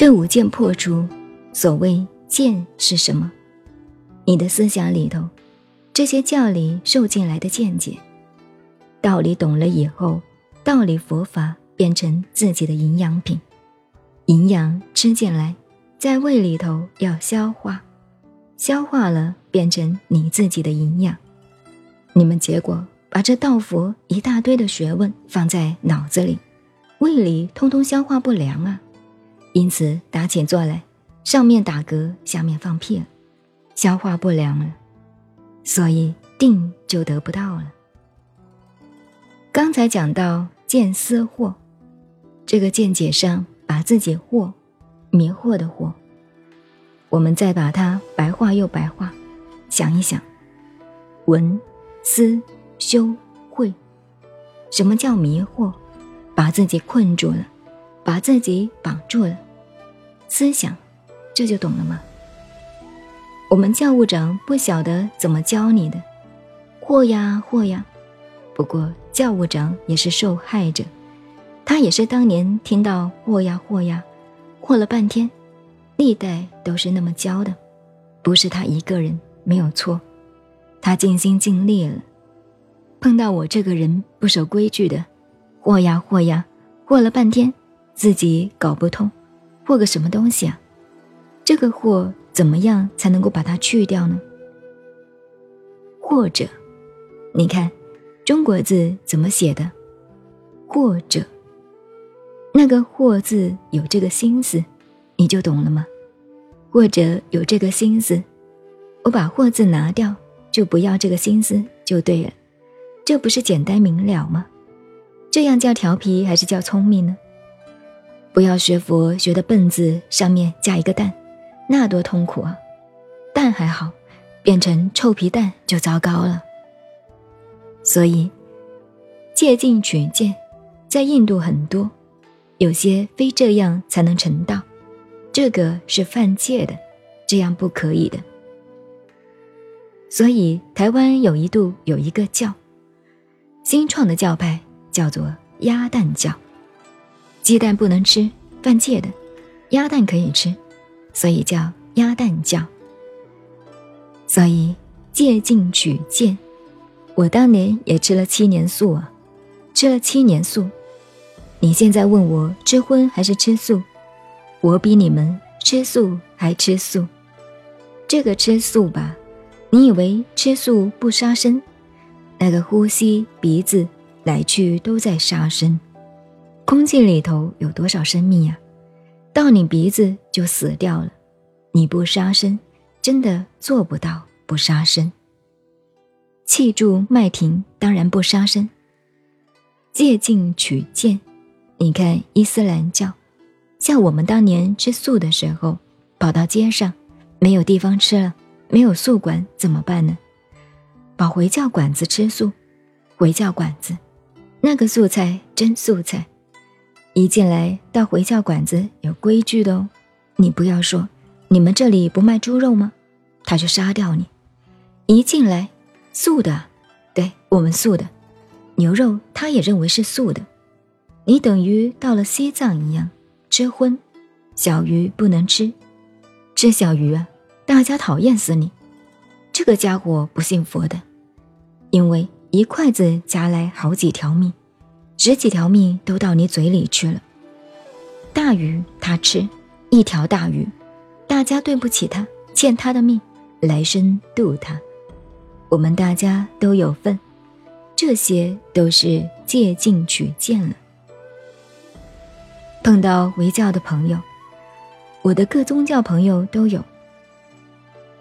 这五件破除，所谓见是什么？你的思想里头，这些教里受进来的见解，道理懂了以后，道理佛法变成自己的营养品，营养吃进来，在胃里头要消化，消化了变成你自己的营养。你们结果把这道佛一大堆的学问放在脑子里，胃里通通消化不良啊！因此打起坐来，上面打嗝，下面放屁了，消化不良了，所以定就得不到了。刚才讲到见思惑，这个见解上把自己惑，迷惑的惑，我们再把它白话又白话，想一想，闻。思修慧，什么叫迷惑？把自己困住了，把自己绑住了。思想，这就懂了吗？我们教务长不晓得怎么教你的，或呀或呀。不过教务长也是受害者，他也是当年听到或呀或呀，或了半天。历代都是那么教的，不是他一个人没有错。他尽心尽力了，碰到我这个人不守规矩的，或呀或呀，和了半天，自己搞不通，或个什么东西啊？这个和怎么样才能够把它去掉呢？或者，你看，中国字怎么写的？或者，那个“或”字有这个心思，你就懂了吗？或者有这个心思，我把“或”字拿掉。就不要这个心思就对了，这不是简单明了吗？这样叫调皮还是叫聪明呢？不要学佛学的笨字上面加一个蛋，那多痛苦啊！蛋还好，变成臭皮蛋就糟糕了。所以借镜取见，在印度很多，有些非这样才能成道，这个是犯戒的，这样不可以的。所以，台湾有一度有一个教，新创的教派叫做鸭蛋教。鸡蛋不能吃，犯戒的；鸭蛋可以吃，所以叫鸭蛋教。所以戒禁取戒，我当年也吃了七年素啊，吃了七年素。你现在问我吃荤还是吃素，我比你们吃素还吃素。这个吃素吧。你以为吃素不杀生？那个呼吸、鼻子来去都在杀生。空气里头有多少生命呀？到你鼻子就死掉了。你不杀生，真的做不到不杀生。气住脉停，当然不杀生。借镜取剑，你看伊斯兰教，像我们当年吃素的时候，跑到街上，没有地方吃了。没有素馆怎么办呢？跑回教馆子吃素，回教馆子，那个素菜真素菜，一进来到回教馆子有规矩的哦。你不要说你们这里不卖猪肉吗？他就杀掉你。一进来素的，对我们素的，牛肉他也认为是素的。你等于到了西藏一样吃荤，小鱼不能吃，吃小鱼啊。大家讨厌死你，这个家伙不信佛的，因为一筷子夹来好几条命，十几条命都到你嘴里去了。大鱼他吃一条大鱼，大家对不起他，欠他的命，来生渡他。我们大家都有份，这些都是借镜取见了。碰到围教的朋友，我的各宗教朋友都有。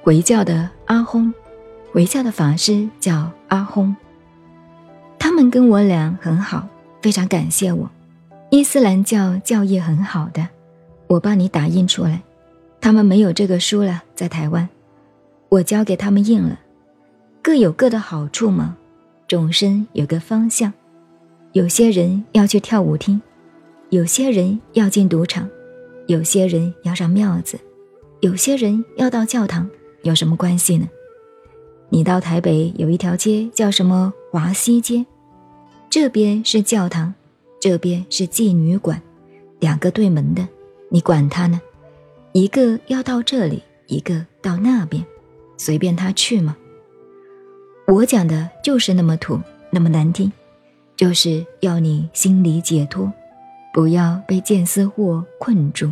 回教的阿訇，回教的法师叫阿訇。他们跟我俩很好，非常感谢我。伊斯兰教教义很好的，我帮你打印出来。他们没有这个书了，在台湾，我交给他们印了。各有各的好处嘛，众生有个方向。有些人要去跳舞厅，有些人要进赌场，有些人要上庙子，有些人要到教堂。有什么关系呢？你到台北有一条街叫什么华西街，这边是教堂，这边是妓女馆，两个对门的，你管他呢？一个要到这里，一个到那边，随便他去吗？我讲的就是那么土，那么难听，就是要你心里解脱，不要被见思惑困住。